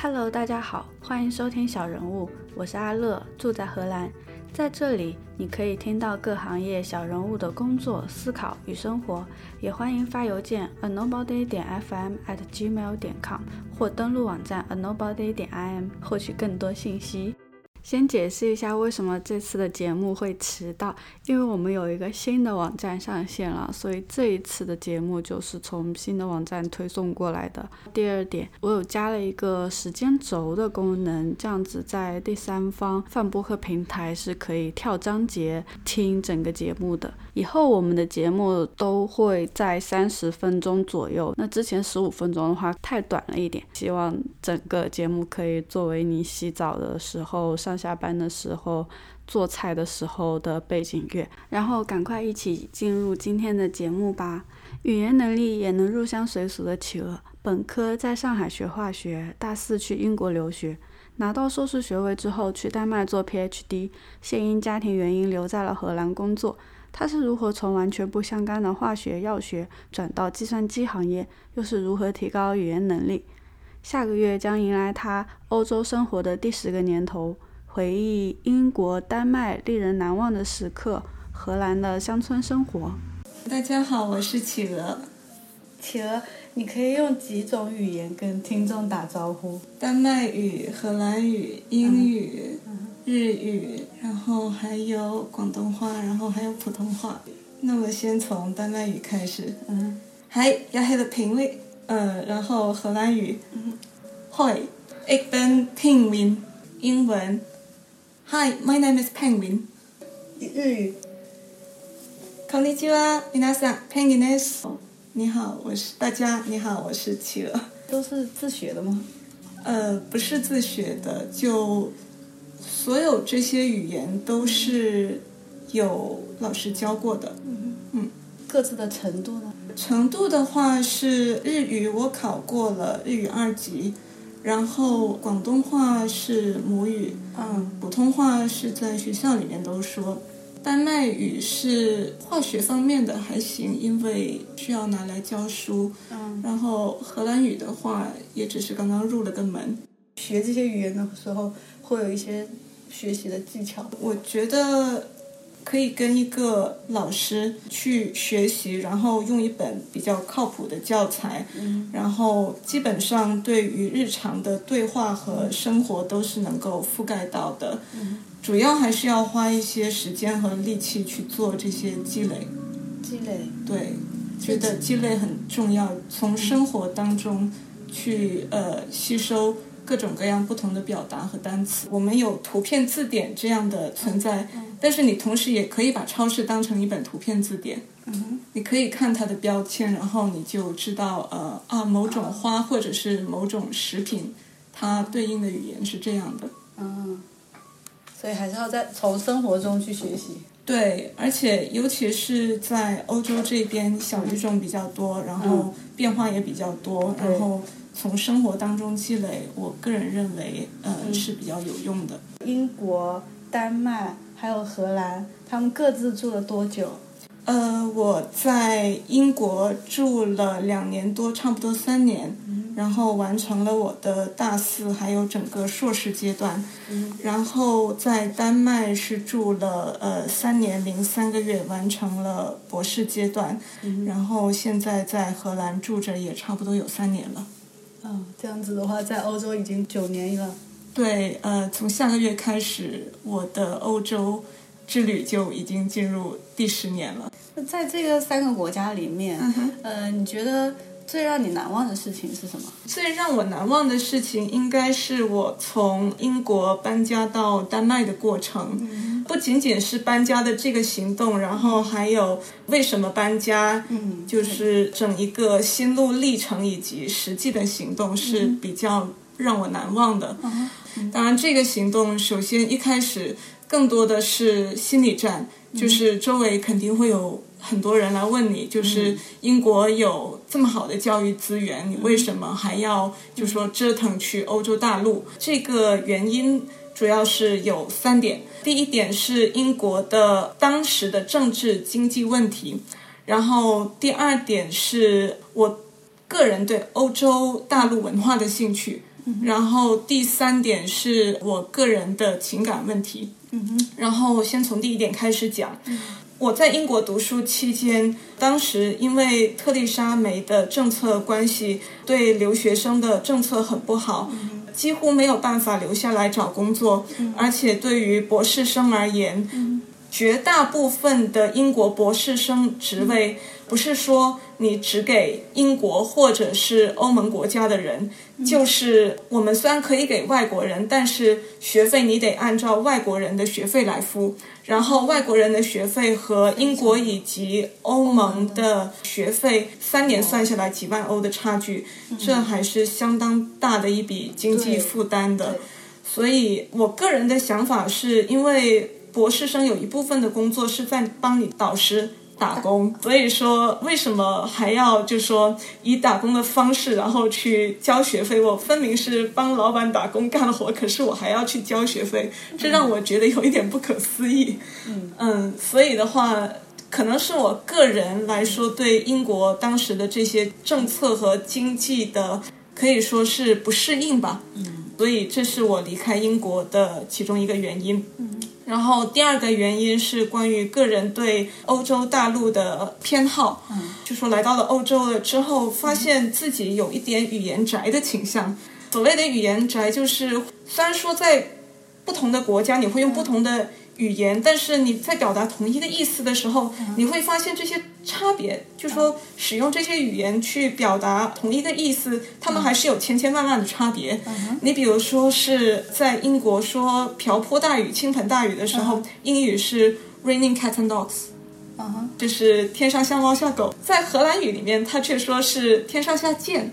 Hello，大家好，欢迎收听小人物，我是阿乐，住在荷兰。在这里，你可以听到各行业小人物的工作、思考与生活。也欢迎发邮件 a nobody 点 fm at gmail 点 com 或登录网站 a nobody 点 im 获取更多信息。先解释一下为什么这次的节目会迟到，因为我们有一个新的网站上线了，所以这一次的节目就是从新的网站推送过来的。第二点，我有加了一个时间轴的功能，这样子在第三方泛播客平台是可以跳章节听整个节目的。以后我们的节目都会在三十分钟左右，那之前十五分钟的话太短了一点，希望整个节目可以作为你洗澡的时候上。下班的时候、做菜的时候的背景乐，然后赶快一起进入今天的节目吧。语言能力也能入乡随俗的企鹅，本科在上海学化学，大四去英国留学，拿到硕士学位之后去丹麦做 PhD，现因家庭原因留在了荷兰工作。他是如何从完全不相干的化学药学转到计算机行业，又是如何提高语言能力？下个月将迎来他欧洲生活的第十个年头。回忆英国、丹麦令人难忘的时刻，荷兰的乡村生活。大家好，我是企鹅。企鹅，你可以用几种语言跟听众打招呼？丹麦语、荷兰语、英语、日语，然后还有广东话，然后还有普通话。那么先从丹麦语开始。嗯。Hi, jag heter Penguin。嗯，然后荷兰语。嗯。Hi, ik ben Penguin。英文。Hi, my name is Penguin。日语。こんにちは、皆さん、Penguin です。你好，我是大家。你好，我是企鹅。都是自学的吗？呃，不是自学的，就 所有这些语言都是有老师教过的。嗯嗯。各自的程度呢？程度的话是日语，我考过了日语二级。然后广东话是母语，嗯，普通话是在学校里面都说，丹麦语是化学方面的还行，因为需要拿来教书，嗯，然后荷兰语的话也只是刚刚入了个门。学这些语言的时候会有一些学习的技巧，我觉得。可以跟一个老师去学习，然后用一本比较靠谱的教材，然后基本上对于日常的对话和生活都是能够覆盖到的。主要还是要花一些时间和力气去做这些积累。积累。对，觉得积累很重要，从生活当中去呃吸收。各种各样不同的表达和单词，我们有图片字典这样的存在，但是你同时也可以把超市当成一本图片字典。嗯你可以看它的标签，然后你就知道，呃啊，某种花或者是某种食品，它对应的语言是这样的。嗯，所以还是要在从生活中去学习。对，而且尤其是在欧洲这边，小语种比较多，然后变化也比较多，然后。从生活当中积累，我个人认为，呃，是比较有用的。英国、丹麦还有荷兰，他们各自住了多久？呃，我在英国住了两年多，差不多三年，然后完成了我的大四，还有整个硕士阶段。然后在丹麦是住了呃三年零三个月，完成了博士阶段。然后现在在荷兰住着也差不多有三年了。嗯，这样子的话，在欧洲已经九年了。对，呃，从下个月开始，我的欧洲之旅就已经进入第十年了。在这个三个国家里面，呃，你觉得？最让你难忘的事情是什么？最让我难忘的事情应该是我从英国搬家到丹麦的过程，不仅仅是搬家的这个行动，然后还有为什么搬家，嗯，就是整一个心路历程以及实际的行动是比较让我难忘的。当然，这个行动首先一开始更多的是心理战，就是周围肯定会有。很多人来问你，就是英国有这么好的教育资源，你为什么还要就说折腾去欧洲大陆？这个原因主要是有三点。第一点是英国的当时的政治经济问题，然后第二点是我个人对欧洲大陆文化的兴趣，然后第三点是我个人的情感问题。嗯哼，然后先从第一点开始讲。我在英国读书期间，当时因为特丽莎梅的政策关系，对留学生的政策很不好，几乎没有办法留下来找工作。而且对于博士生而言，绝大部分的英国博士生职位不是说你只给英国或者是欧盟国家的人，就是我们虽然可以给外国人，但是学费你得按照外国人的学费来付。然后外国人的学费和英国以及欧盟的学费三年算下来几万欧的差距，这还是相当大的一笔经济负担的。所以我个人的想法是，因为博士生有一部分的工作是在帮你导师。打工，所以说为什么还要就说以打工的方式，然后去交学费？我分明是帮老板打工干活，可是我还要去交学费，这让我觉得有一点不可思议。嗯嗯，所以的话，可能是我个人来说对英国当时的这些政策和经济的可以说是不适应吧。嗯，所以这是我离开英国的其中一个原因。嗯。然后第二个原因是关于个人对欧洲大陆的偏好，就说来到了欧洲了之后，发现自己有一点语言宅的倾向。所谓的语言宅，就是虽然说在不同的国家你会用不同的。语言，但是你在表达同一个意思的时候，你会发现这些差别。就说使用这些语言去表达同一个意思，他们还是有千千万万的差别。你比如说是在英国说瓢泼大雨、倾盆大雨的时候，英语是 raining cats and dogs，就是天上下猫下狗。在荷兰语里面，它却说是天上下剑。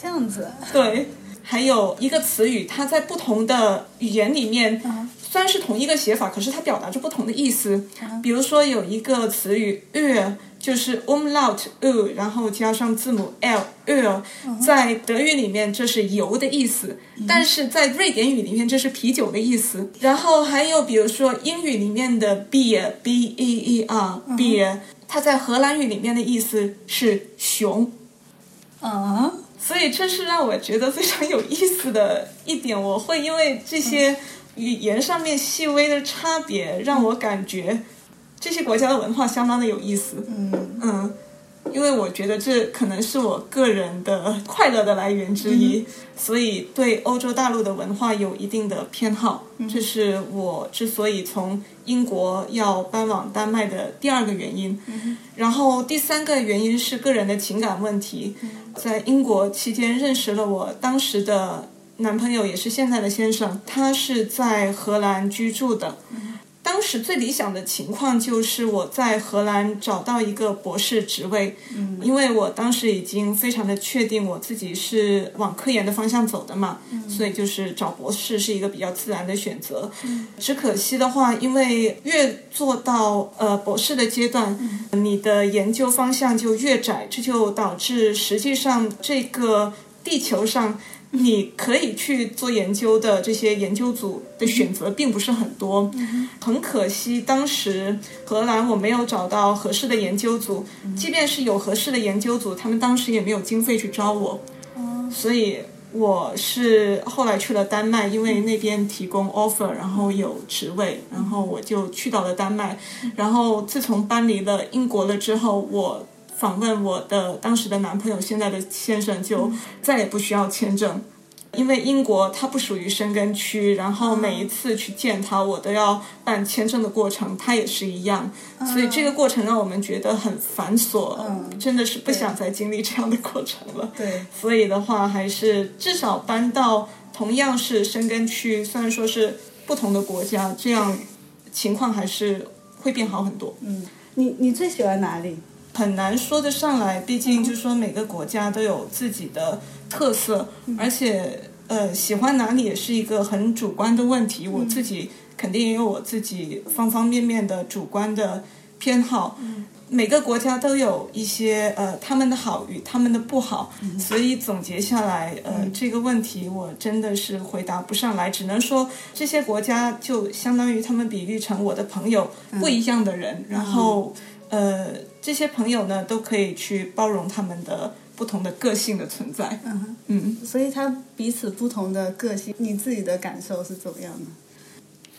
这样子。对，还有一个词语，它在不同的语言里面。虽然是同一个写法，可是它表达着不同的意思。比如说有一个词语 “ur”，就是 umlaut u，然后加上字母 l，ur，在德语里面这是油的意思，但是在瑞典语里面这是啤酒的意思。然后还有比如说英语里面的 beer，b e e r，beer，它在荷兰语里面的意思是熊。啊，所以这是让我觉得非常有意思的一点。我会因为这些。语言上面细微的差别，让我感觉这些国家的文化相当的有意思。嗯嗯，因为我觉得这可能是我个人的快乐的来源之一，所以对欧洲大陆的文化有一定的偏好。这是我之所以从英国要搬往丹麦的第二个原因。然后第三个原因是个人的情感问题，在英国期间认识了我当时的。男朋友也是现在的先生，他是在荷兰居住的。当时最理想的情况就是我在荷兰找到一个博士职位，因为我当时已经非常的确定我自己是往科研的方向走的嘛，所以就是找博士是一个比较自然的选择。只可惜的话，因为越做到呃博士的阶段，你的研究方向就越窄，这就导致实际上这个地球上。你可以去做研究的这些研究组的选择并不是很多，很可惜，当时荷兰我没有找到合适的研究组，即便是有合适的研究组，他们当时也没有经费去招我，所以我是后来去了丹麦，因为那边提供 offer，然后有职位，然后我就去到了丹麦，然后自从搬离了英国了之后，我。访问我的当时的男朋友，现在的先生就再也不需要签证，因为英国它不属于申根区，然后每一次去见他，我都要办签证的过程，他也是一样，所以这个过程让我们觉得很繁琐，真的是不想再经历这样的过程了。对，所以的话，还是至少搬到同样是申根区，虽然说是不同的国家，这样情况还是会变好很多。嗯，你你最喜欢哪里？很难说得上来，毕竟就是说每个国家都有自己的特色，而且呃，喜欢哪里也是一个很主观的问题。我自己肯定也有我自己方方面面的主观的偏好。每个国家都有一些呃他们的好与他们的不好，所以总结下来，呃，这个问题我真的是回答不上来，只能说这些国家就相当于他们比喻成我的朋友，不一样的人，然后呃。这些朋友呢，都可以去包容他们的不同的个性的存在。嗯嗯，所以他彼此不同的个性，你自己的感受是怎么样的？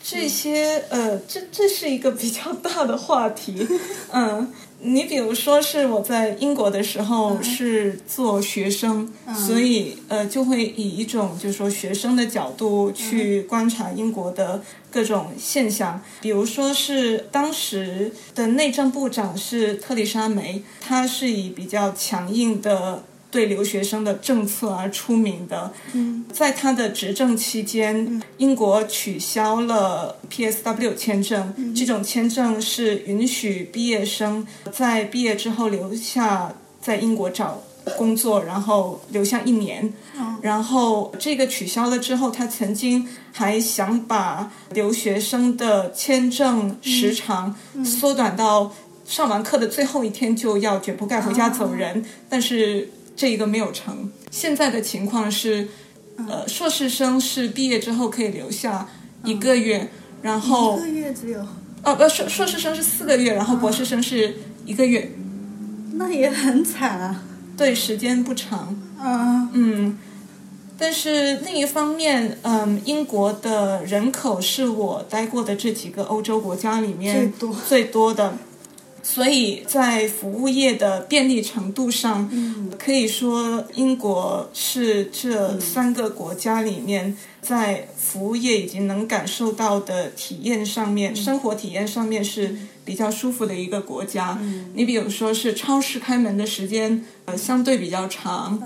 这些呃，这这是一个比较大的话题。嗯，你比如说是我在英国的时候是做学生，所以呃就会以一种就是说学生的角度去观察英国的各种现象。比如说是当时的内政部长是特丽莎梅，她是以比较强硬的。对留学生的政策而出名的，在他的执政期间，英国取消了 PSW 签证。这种签证是允许毕业生在毕业之后留下在英国找工作，然后留下一年。然后这个取消了之后，他曾经还想把留学生的签证时长缩短到上完课的最后一天就要卷铺盖回家走人，但是。这一个没有成。现在的情况是，呃，硕士生是毕业之后可以留下一个月，然后一个月只有哦，不，硕硕士生是四个月，然后博士生是一个月，那也很惨啊。对，时间不长。啊，嗯，但是另一方面，嗯，英国的人口是我待过的这几个欧洲国家里面最多最多的。所以在服务业的便利程度上，可以说英国是这三个国家里面在服务业已经能感受到的体验上面，生活体验上面是。比较舒服的一个国家，你比如说是超市开门的时间呃相对比较长，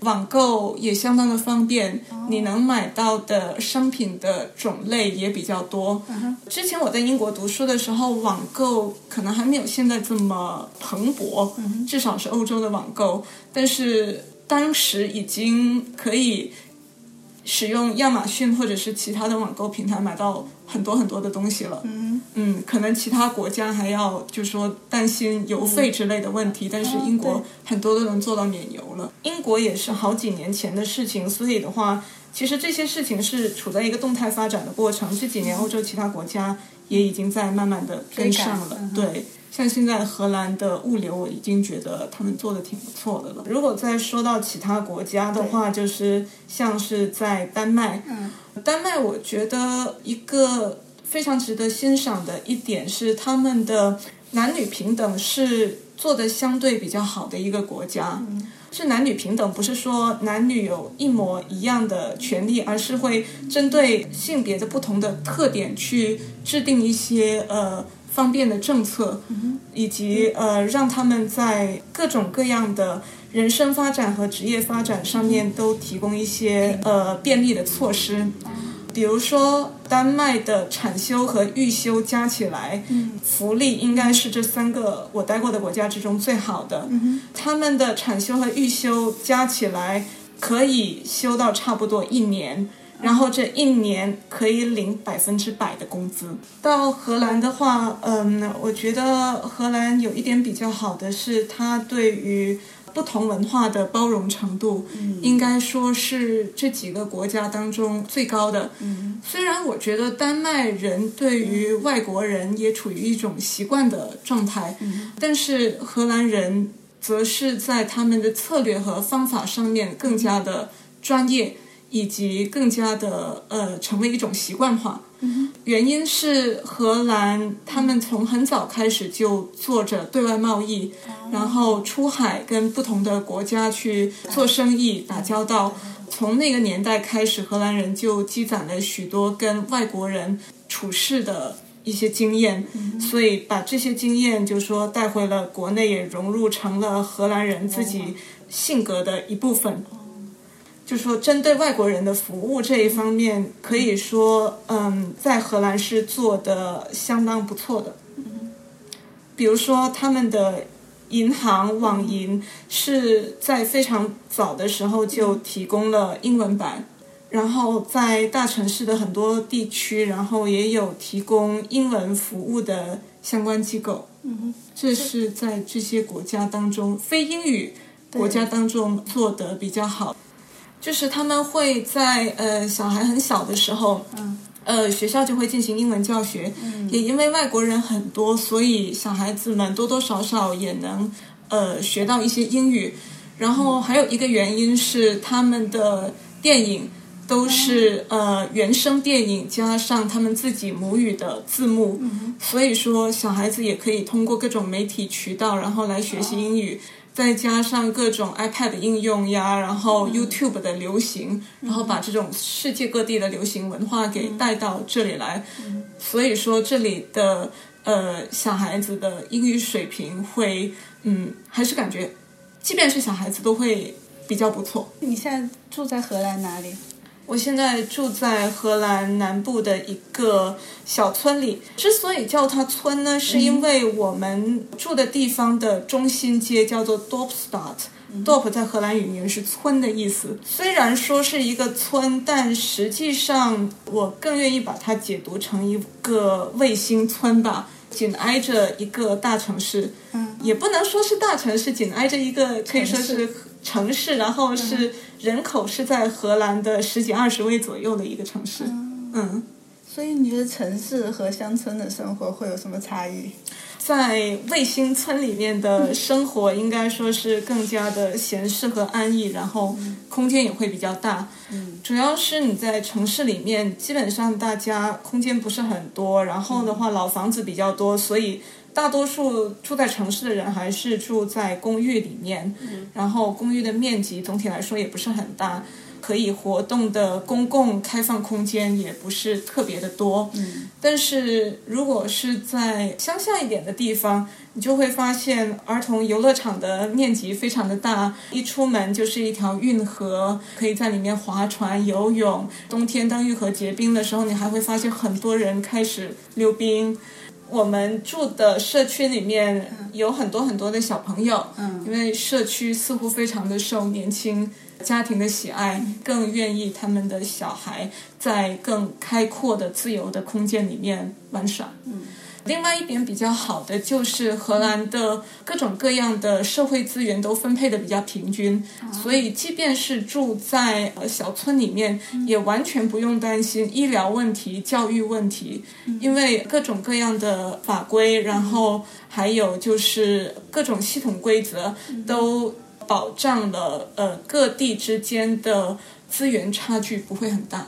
网购也相当的方便，你能买到的商品的种类也比较多。之前我在英国读书的时候，网购可能还没有现在这么蓬勃，至少是欧洲的网购，但是当时已经可以。使用亚马逊或者是其他的网购平台买到很多很多的东西了。嗯嗯，可能其他国家还要就说担心邮费之类的问题，但是英国很多都能做到免邮了。英国也是好几年前的事情，所以的话，其实这些事情是处在一个动态发展的过程。这几年欧洲其他国家也已经在慢慢的跟上了。对。像现在荷兰的物流，我已经觉得他们做的挺不错的了。如果再说到其他国家的话，就是像是在丹麦，丹麦我觉得一个非常值得欣赏的一点是他们的男女平等是做的相对比较好的一个国家。是男女平等，不是说男女有一模一样的权利，而是会针对性别的不同的特点去制定一些呃。方便的政策，以及呃，让他们在各种各样的人生发展和职业发展上面都提供一些呃便利的措施。比如说，丹麦的产休和育休加起来，福利应该是这三个我待过的国家之中最好的。他们的产休和育休加起来可以休到差不多一年。然后这一年可以领百分之百的工资。到荷兰的话，嗯，我觉得荷兰有一点比较好的是，它对于不同文化的包容程度，应该说是这几个国家当中最高的。虽然我觉得丹麦人对于外国人也处于一种习惯的状态，但是荷兰人则是在他们的策略和方法上面更加的专业。以及更加的呃，成为一种习惯化。原因是荷兰他们从很早开始就做着对外贸易，然后出海跟不同的国家去做生意打交道。从那个年代开始，荷兰人就积攒了许多跟外国人处事的一些经验，所以把这些经验就说带回了国内，也融入成了荷兰人自己性格的一部分。就说针对外国人的服务这一方面，可以说，嗯，在荷兰是做的相当不错的。比如说，他们的银行网银是在非常早的时候就提供了英文版，然后在大城市的很多地区，然后也有提供英文服务的相关机构。嗯，这是在这些国家当中，非英语国家当中做的比较好。就是他们会在呃小孩很小的时候，嗯，呃学校就会进行英文教学，嗯，也因为外国人很多，所以小孩子们多多少少也能呃学到一些英语。然后还有一个原因是他们的电影都是呃原声电影加上他们自己母语的字幕，所以说小孩子也可以通过各种媒体渠道然后来学习英语。再加上各种 iPad 应用呀，然后 YouTube 的流行，然后把这种世界各地的流行文化给带到这里来，所以说这里的呃小孩子的英语水平会，嗯，还是感觉，即便是小孩子都会比较不错。你现在住在荷兰哪里？我现在住在荷兰南部的一个小村里。之所以叫它村呢，是因为我们住的地方的中心街叫做 Dorpstad。Dorp 在荷兰语里面是村的意思。虽然说是一个村，但实际上我更愿意把它解读成一个卫星村吧。紧挨着一个大城市，嗯，也不能说是大城市，紧挨着一个可以说是城市，然后是人口是在荷兰的十几二十位左右的一个城市，嗯。所以你觉得城市和乡村的生活会有什么差异？在卫星村里面的生活应该说是更加的闲适和安逸，然后空间也会比较大。嗯，主要是你在城市里面，基本上大家空间不是很多，然后的话老房子比较多，所以大多数住在城市的人还是住在公寓里面。嗯，然后公寓的面积总体来说也不是很大。可以活动的公共开放空间也不是特别的多，嗯，但是如果是在乡下一点的地方，你就会发现儿童游乐场的面积非常的大，一出门就是一条运河，可以在里面划船、游泳。冬天当运河结冰的时候，你还会发现很多人开始溜冰。我们住的社区里面有很多很多的小朋友，嗯，因为社区似乎非常的受年轻。家庭的喜爱更愿意他们的小孩在更开阔的、自由的空间里面玩耍。嗯，另外一点比较好的就是荷兰的各种各样的社会资源都分配的比较平均，所以即便是住在小村里面，也完全不用担心医疗问题、教育问题，因为各种各样的法规，然后还有就是各种系统规则都。保障了呃各地之间的资源差距不会很大，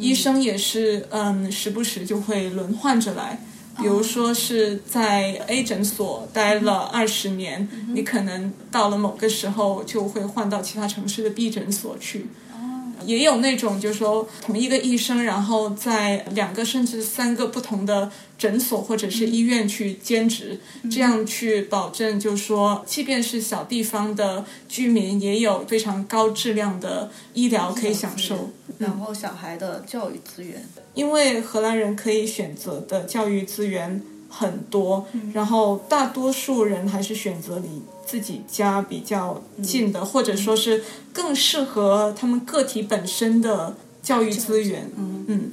医生也是嗯时不时就会轮换着来，比如说是在 A 诊所待了二十年，你可能到了某个时候就会换到其他城市的 B 诊所去。也有那种，就是说同一个医生，然后在两个甚至三个不同的诊所或者是医院去兼职，这样去保证，就是说，即便是小地方的居民，也有非常高质量的医疗可以享受。然后小孩的教育资源，因为荷兰人可以选择的教育资源很多，然后大多数人还是选择离自己家比较近的，或者说是更适合他们个体本身的教育资源。嗯嗯，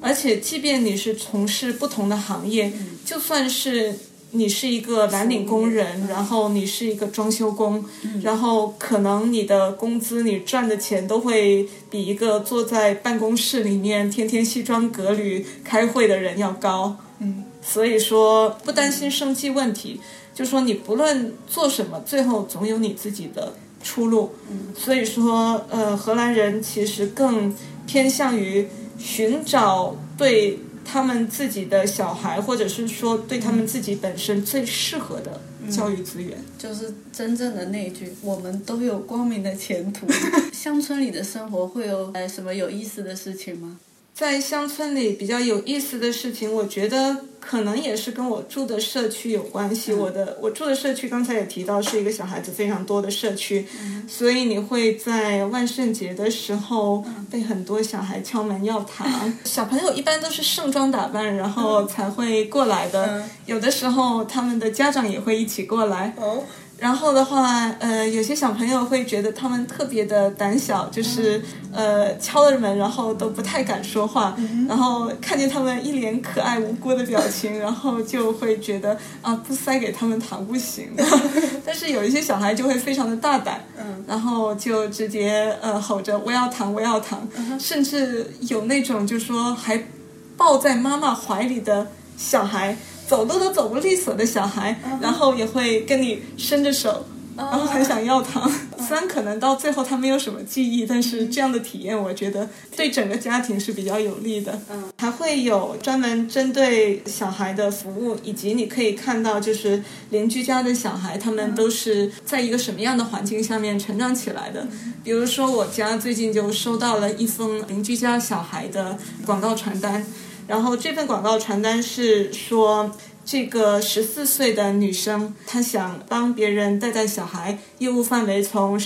而且即便你是从事不同的行业，就算是你是一个蓝领工人，然后你是一个装修工，然后可能你的工资、你赚的钱都会比一个坐在办公室里面天天西装革履开会的人要高。嗯，所以说不担心生计问题。就说你不论做什么，最后总有你自己的出路。嗯，所以说，呃，荷兰人其实更偏向于寻找对他们自己的小孩，或者是说对他们自己本身最适合的教育资源。就是真正的那一句“我们都有光明的前途”。乡村里的生活会有呃什么有意思的事情吗？在乡村里比较有意思的事情，我觉得可能也是跟我住的社区有关系。我的我住的社区刚才也提到是一个小孩子非常多的社区，所以你会在万圣节的时候被很多小孩敲门要糖。小朋友一般都是盛装打扮，然后才会过来的。有的时候他们的家长也会一起过来。哦。然后的话，呃，有些小朋友会觉得他们特别的胆小，就是呃敲了门，然后都不太敢说话，然后看见他们一脸可爱无辜的表情，然后就会觉得啊，不塞给他们糖不行。但是有一些小孩就会非常的大胆，然后就直接呃吼着我要糖我要糖，甚至有那种就说还抱在妈妈怀里的小孩。走路都走不利索的小孩，然后也会跟你伸着手，然后很想要糖。虽然可能到最后他没有什么记忆，但是这样的体验，我觉得对整个家庭是比较有利的。嗯，还会有专门针对小孩的服务，以及你可以看到，就是邻居家的小孩，他们都是在一个什么样的环境下面成长起来的。比如说，我家最近就收到了一封邻居家小孩的广告传单，然后这份广告传单是说。这个十四岁的女生，她想帮别人带带小孩，业务范围从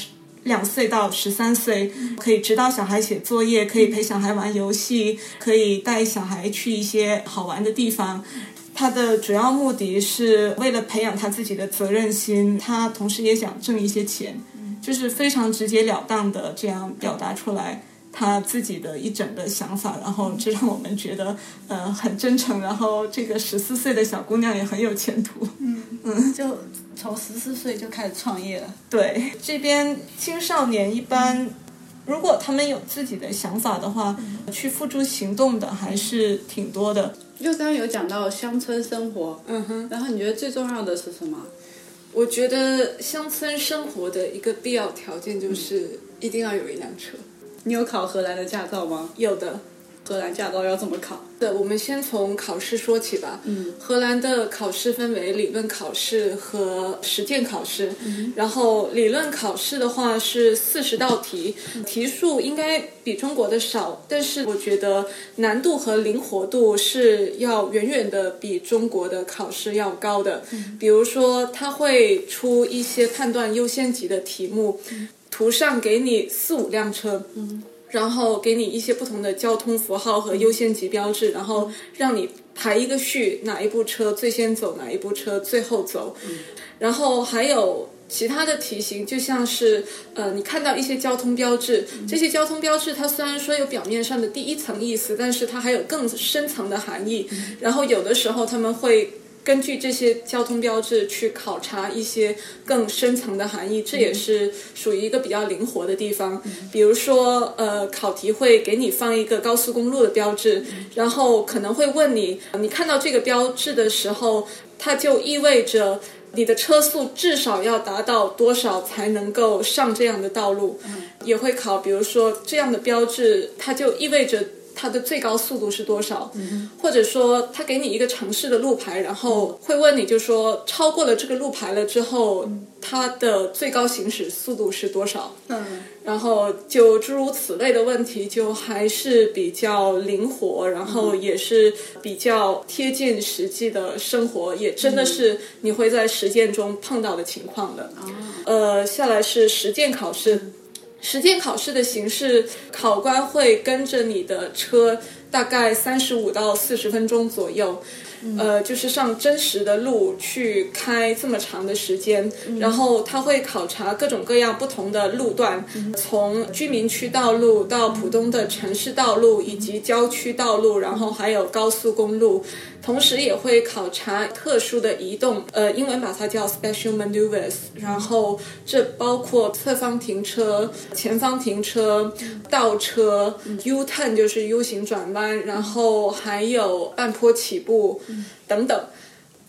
两岁到十三岁，可以指导小孩写作业，可以陪小孩玩游戏，可以带小孩去一些好玩的地方。她的主要目的是为了培养他自己的责任心，她同时也想挣一些钱，就是非常直截了当的这样表达出来。他自己的一整个想法，然后这让我们觉得呃很真诚，然后这个十四岁的小姑娘也很有前途。嗯嗯，就从十四岁就开始创业了。对，这边青少年一般如果他们有自己的想法的话，去付诸行动的还是挺多的。就刚刚有讲到乡村生活，嗯哼，然后你觉得最重要的是什么？我觉得乡村生活的一个必要条件就是一定要有一辆车。你有考荷兰的驾照吗？有的，荷兰驾照要怎么考？对，我们先从考试说起吧。嗯，荷兰的考试分为理论考试和实践考试。然后理论考试的话是四十道题，题数应该比中国的少，但是我觉得难度和灵活度是要远远的比中国的考试要高的。比如说，他会出一些判断优先级的题目。图上给你四五辆车，嗯，然后给你一些不同的交通符号和优先级标志，然后让你排一个序，哪一部车最先走，哪一部车最后走，然后还有其他的题型，就像是呃，你看到一些交通标志，这些交通标志它虽然说有表面上的第一层意思，但是它还有更深层的含义，然后有的时候他们会。根据这些交通标志去考察一些更深层的含义，这也是属于一个比较灵活的地方。比如说，呃，考题会给你放一个高速公路的标志，然后可能会问你，你看到这个标志的时候，它就意味着你的车速至少要达到多少才能够上这样的道路。也会考，比如说这样的标志，它就意味着。它的最高速度是多少？或者说，他给你一个城市的路牌，然后会问你，就说超过了这个路牌了之后，它的最高行驶速度是多少？嗯，然后就诸如此类的问题，就还是比较灵活，然后也是比较贴近实际的生活，也真的是你会在实践中碰到的情况的。呃，下来是实践考试。实践考试的形式，考官会跟着你的车，大概三十五到四十分钟左右。呃，就是上真实的路去开这么长的时间，然后他会考察各种各样不同的路段，从居民区道路到普通的城市道路以及郊区道路，然后还有高速公路，同时也会考察特殊的移动，呃，英文把它叫 special maneuvers，然后这包括侧方停车、前方停车、倒车、U turn 就是 U 型转弯，然后还有半坡起步。等等，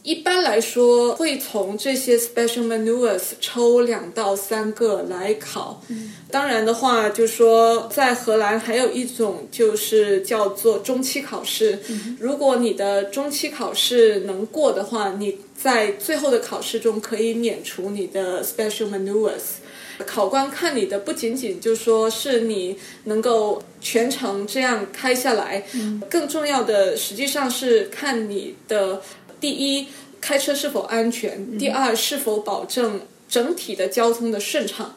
一般来说会从这些 special maneuvers 抽两到三个来考。当然的话，就说在荷兰还有一种就是叫做中期考试。如果你的中期考试能过的话，你在最后的考试中可以免除你的 special maneuvers。考官看你的不仅仅就说是你能够全程这样开下来，更重要的实际上是看你的第一开车是否安全，第二是否保证整体的交通的顺畅、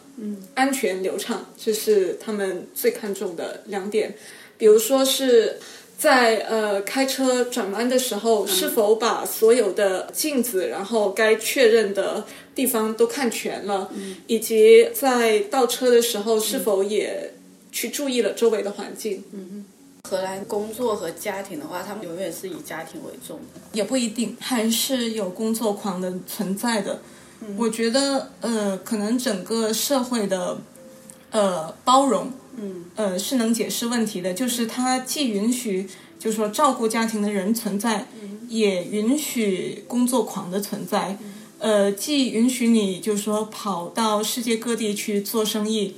安全流畅，这是他们最看重的两点。比如说是。在呃开车转弯的时候，是否把所有的镜子，然后该确认的地方都看全了，以及在倒车的时候，是否也去注意了周围的环境？嗯荷兰工作和家庭的话，他们永远是以家庭为重的，也不一定，还是有工作狂的存在的。我觉得呃，可能整个社会的呃包容。嗯，呃，是能解释问题的，就是它既允许，就是说照顾家庭的人存在，也允许工作狂的存在。呃，既允许你就是说跑到世界各地去做生意，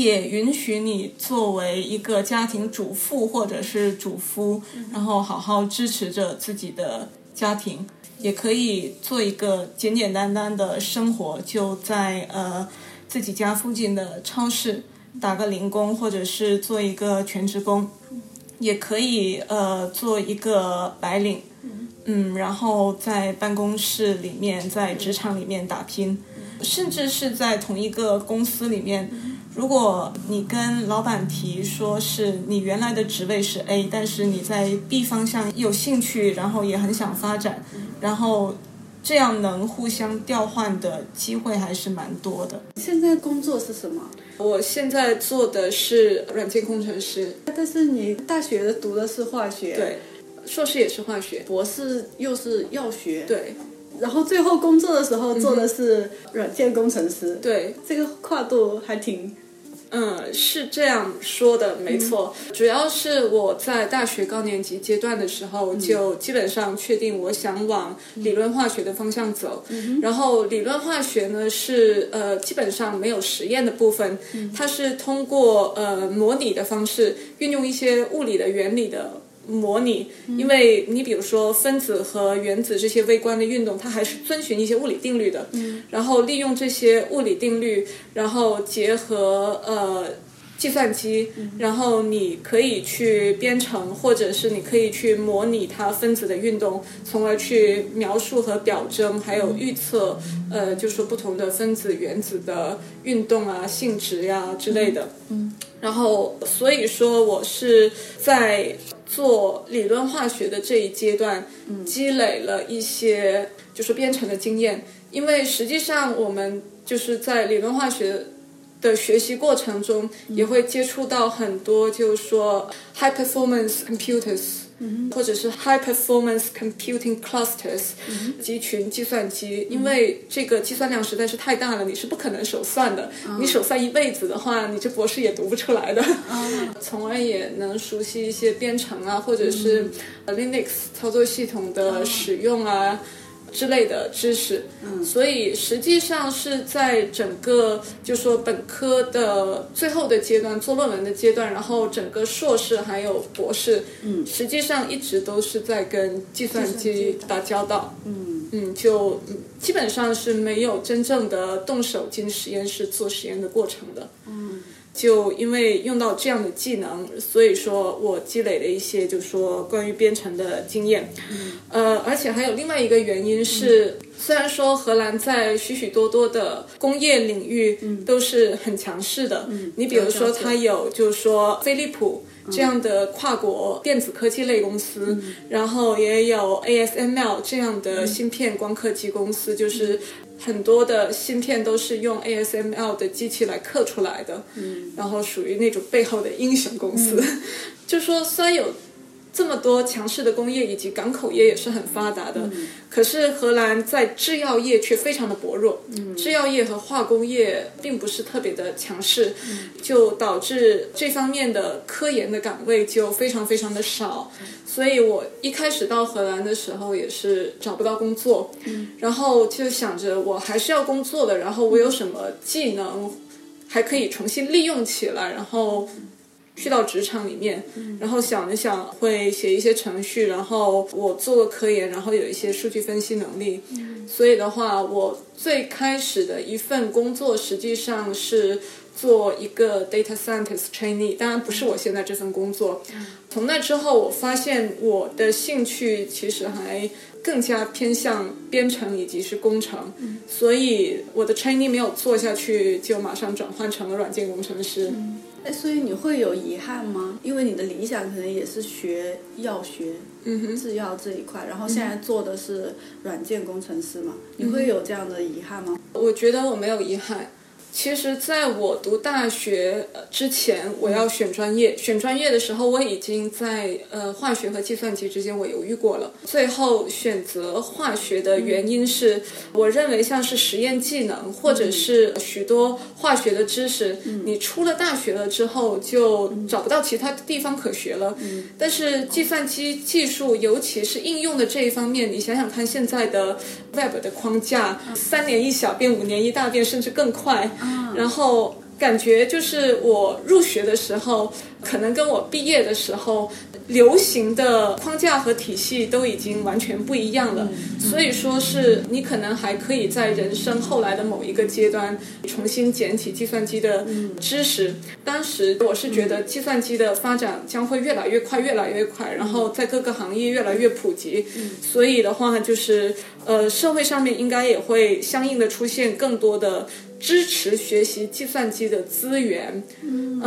也允许你作为一个家庭主妇或者是主夫，然后好好支持着自己的家庭，也可以做一个简简单单的生活，就在呃自己家附近的超市打个零工，或者是做一个全职工，也可以呃做一个白领，嗯，然后在办公室里面，在职场里面打拼，甚至是在同一个公司里面。如果你跟老板提说是你原来的职位是 A，但是你在 B 方向有兴趣，然后也很想发展，然后这样能互相调换的机会还是蛮多的。现在工作是什么？我现在做的是软件工程师，但是你大学读的是化学，对，硕士也是化学，博士又是药学，对，然后最后工作的时候做的是软件工程师，对，这个跨度还挺。嗯，是这样说的，没错。主要是我在大学高年级阶段的时候，就基本上确定我想往理论化学的方向走。然后理论化学呢，是呃基本上没有实验的部分，它是通过呃模拟的方式，运用一些物理的原理的。模拟，因为你比如说分子和原子这些微观的运动，它还是遵循一些物理定律的。嗯，然后利用这些物理定律，然后结合呃计算机，然后你可以去编程，或者是你可以去模拟它分子的运动，从而去描述和表征，还有预测呃，就是说不同的分子原子的运动啊、性质呀之类的。嗯，然后所以说我是在。做理论化学的这一阶段，积累了一些就是编程的经验。因为实际上我们就是在理论化学的学习过程中，也会接触到很多，就是说 high performance computers。或者是 high performance computing clusters 集群计算机，因为这个计算量实在是太大了，你是不可能手算的。你手算一辈子的话，你这博士也读不出来的。从而也能熟悉一些编程啊，或者是 Linux 操作系统的使用啊。之类的知识，嗯，所以实际上是在整个就说本科的最后的阶段做论文的阶段，然后整个硕士还有博士，嗯，实际上一直都是在跟计算机打交道，嗯。嗯，就基本上是没有真正的动手进实验室做实验的过程的，嗯。就因为用到这样的技能，所以说我积累了一些，就是说关于编程的经验。呃，而且还有另外一个原因是，虽然说荷兰在许许多多的工业领域都是很强势的，你比如说它有就是说飞利浦这样的跨国电子科技类公司，然后也有 ASML 这样的芯片光刻机公司，就是。很多的芯片都是用 ASML 的机器来刻出来的，嗯，然后属于那种背后的英雄公司。就说虽然有这么多强势的工业以及港口业也是很发达的，可是荷兰在制药业却非常的薄弱，嗯，制药业和化工业并不是特别的强势，就导致这方面的科研的岗位就非常非常的少。所以我一开始到荷兰的时候也是找不到工作，然后就想着我还是要工作的，然后我有什么技能还可以重新利用起来，然后去到职场里面，然后想了想会写一些程序，然后我做个科研，然后有一些数据分析能力，所以的话，我最开始的一份工作实际上是。做一个 data scientist trainee，当然不是我现在这份工作。从那之后，我发现我的兴趣其实还更加偏向编程以及是工程，所以我的 trainee 没有做下去，就马上转换成了软件工程师。哎，所以你会有遗憾吗？因为你的理想可能也是学药学、制药这一块，然后现在做的是软件工程师嘛？你会有这样的遗憾吗？我觉得我没有遗憾。其实，在我读大学之前，我要选专业。选专业的时候，我已经在呃化学和计算机之间我犹豫过了。最后选择化学的原因是，我认为像是实验技能或者是许多化学的知识，你出了大学了之后就找不到其他地方可学了。但是计算机技术，尤其是应用的这一方面，你想想看，现在的 Web 的框架，三年一小变，五年一大变，甚至更快。然后感觉就是我入学的时候，可能跟我毕业的时候流行的框架和体系都已经完全不一样了。所以说是你可能还可以在人生后来的某一个阶段重新捡起计算机的知识。当时我是觉得计算机的发展将会越来越快，越来越快，然后在各个行业越来越普及。所以的话，就是呃，社会上面应该也会相应的出现更多的。支持学习计算机的资源，嗯，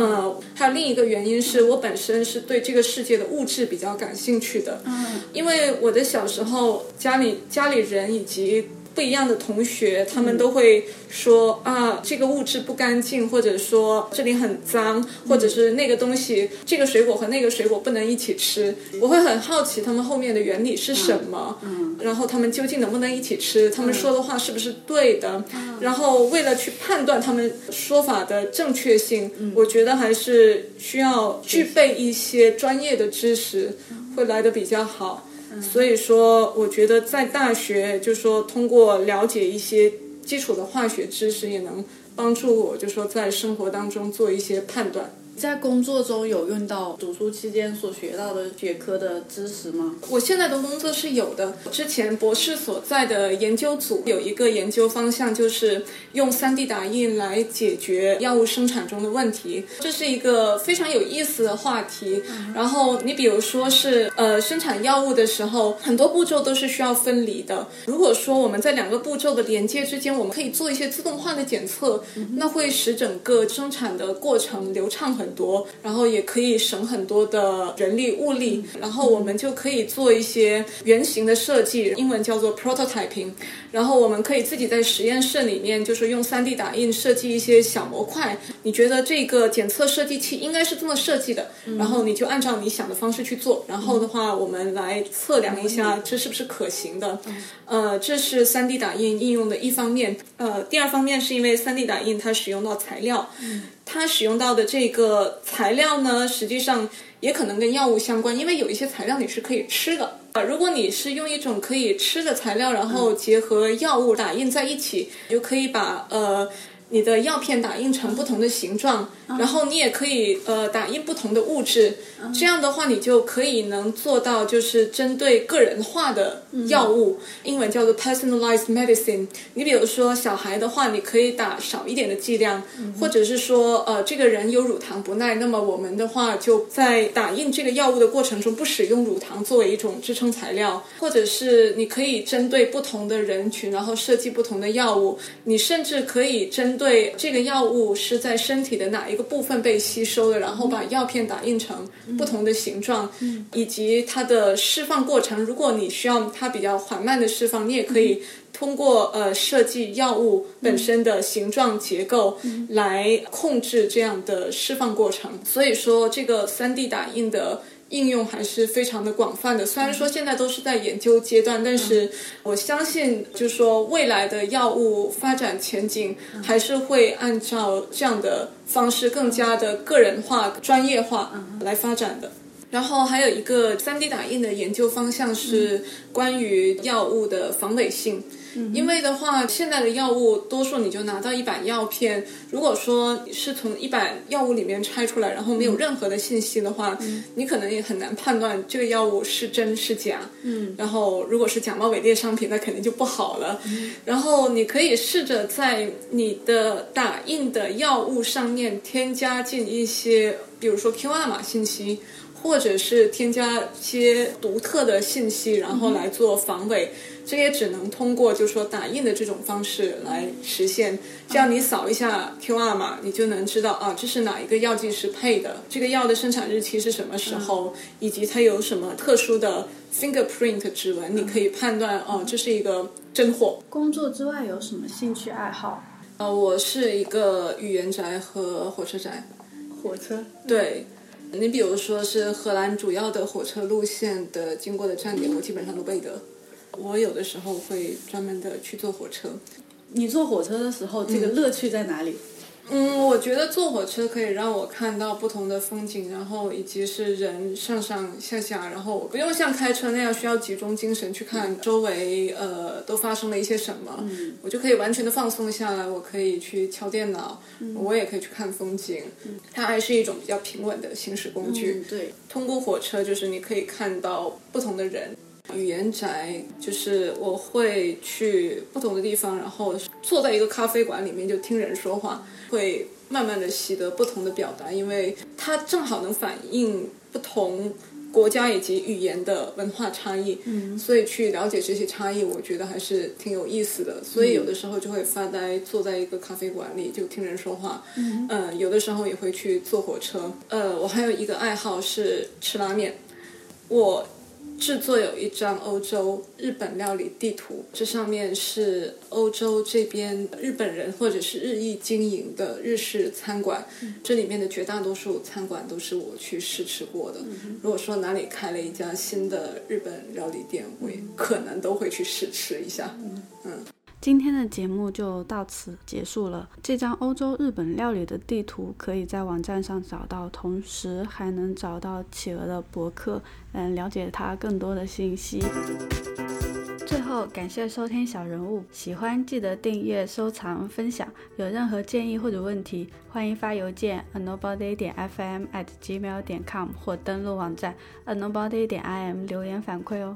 还有另一个原因是我本身是对这个世界的物质比较感兴趣的，嗯，因为我的小时候家里家里人以及。不一样的同学，他们都会说啊，这个物质不干净，或者说这里很脏，或者是那个东西，这个水果和那个水果不能一起吃。我会很好奇他们后面的原理是什么，然后他们究竟能不能一起吃？他们说的话是不是对的？然后为了去判断他们说法的正确性，我觉得还是需要具备一些专业的知识，会来的比较好。所以说，我觉得在大学，就说通过了解一些基础的化学知识，也能帮助我，就说在生活当中做一些判断。在工作中有用到读书期间所学到的学科的知识吗？我现在的工作是有的。之前博士所在的研究组有一个研究方向，就是用 3D 打印来解决药物生产中的问题。这是一个非常有意思的话题。然后你比如说是呃生产药物的时候，很多步骤都是需要分离的。如果说我们在两个步骤的连接之间，我们可以做一些自动化的检测，那会使整个生产的过程流畅很。很多，然后也可以省很多的人力物力，然后我们就可以做一些原型的设计，英文叫做 prototyping。然后我们可以自己在实验室里面，就是用 3D 打印设计一些小模块。你觉得这个检测设计器应该是这么设计的，然后你就按照你想的方式去做。然后的话，我们来测量一下这是不是可行的。呃，这是 3D 打印应用的一方面。呃，第二方面是因为 3D 打印它使用到材料。它使用到的这个材料呢，实际上也可能跟药物相关，因为有一些材料你是可以吃的啊。如果你是用一种可以吃的材料，然后结合药物打印在一起，就可以把呃。你的药片打印成不同的形状，然后你也可以呃打印不同的物质，这样的话你就可以能做到就是针对个人化的药物，英文叫做 personalized medicine。你比如说小孩的话，你可以打少一点的剂量，或者是说呃这个人有乳糖不耐，那么我们的话就在打印这个药物的过程中不使用乳糖作为一种支撑材料，或者是你可以针对不同的人群，然后设计不同的药物，你甚至可以针对。对这个药物是在身体的哪一个部分被吸收的，然后把药片打印成不同的形状，以及它的释放过程。如果你需要它比较缓慢的释放，你也可以通过呃设计药物本身的形状结构来控制这样的释放过程。所以说，这个三 D 打印的。应用还是非常的广泛的，虽然说现在都是在研究阶段，但是我相信，就是说未来的药物发展前景还是会按照这样的方式，更加的个人化、专业化来发展的。然后还有一个 3D 打印的研究方向是关于药物的防伪性。因为的话，现在的药物多数你就拿到一板药片，如果说是从一板药物里面拆出来，然后没有任何的信息的话，你可能也很难判断这个药物是真是假。嗯，然后如果是假冒伪劣商品，那肯定就不好了。然后你可以试着在你的打印的药物上面添加进一些，比如说 QR 码信息。或者是添加一些独特的信息，然后来做防伪，这也只能通过就是说打印的这种方式来实现。这样你扫一下 QR 码，你就能知道啊，这是哪一个药剂师配的，这个药的生产日期是什么时候，以及它有什么特殊的 fingerprint 指纹，你可以判断哦，这是一个真货。工作之外有什么兴趣爱好？呃，我是一个语言宅和火车宅。火车？对，你比如说是荷兰主要的火车路线的经过的站点，我基本上都背得。我有的时候会专门的去坐火车。你坐火车的时候，这个乐趣在哪里？嗯，我觉得坐火车可以让我看到不同的风景，然后以及是人上上下下，然后不用像开车那样需要集中精神去看周围呃都发生了一些什么，我就可以完全的放松下来，我可以去敲电脑，我也可以去看风景，它还是一种比较平稳的行驶工具。对，通过火车就是你可以看到不同的人。语言宅就是我会去不同的地方，然后坐在一个咖啡馆里面就听人说话，会慢慢的习得不同的表达，因为它正好能反映不同国家以及语言的文化差异。嗯，所以去了解这些差异，我觉得还是挺有意思的。所以有的时候就会发呆，坐在一个咖啡馆里就听人说话。嗯，有的时候也会去坐火车。呃，我还有一个爱好是吃拉面，我。制作有一张欧洲日本料理地图，这上面是欧洲这边日本人或者是日裔经营的日式餐馆，这里面的绝大多数餐馆都是我去试吃过的。如果说哪里开了一家新的日本料理店，我也可能都会去试吃一下。嗯。今天的节目就到此结束了。这张欧洲日本料理的地图可以在网站上找到，同时还能找到企鹅的博客，嗯，了解它更多的信息。最后，感谢收听小人物，喜欢记得订阅、收藏、分享。有任何建议或者问题，欢迎发邮件 a nobody 点 fm at gmail 点 com 或登录网站 a nobody 点 im 留言反馈哦。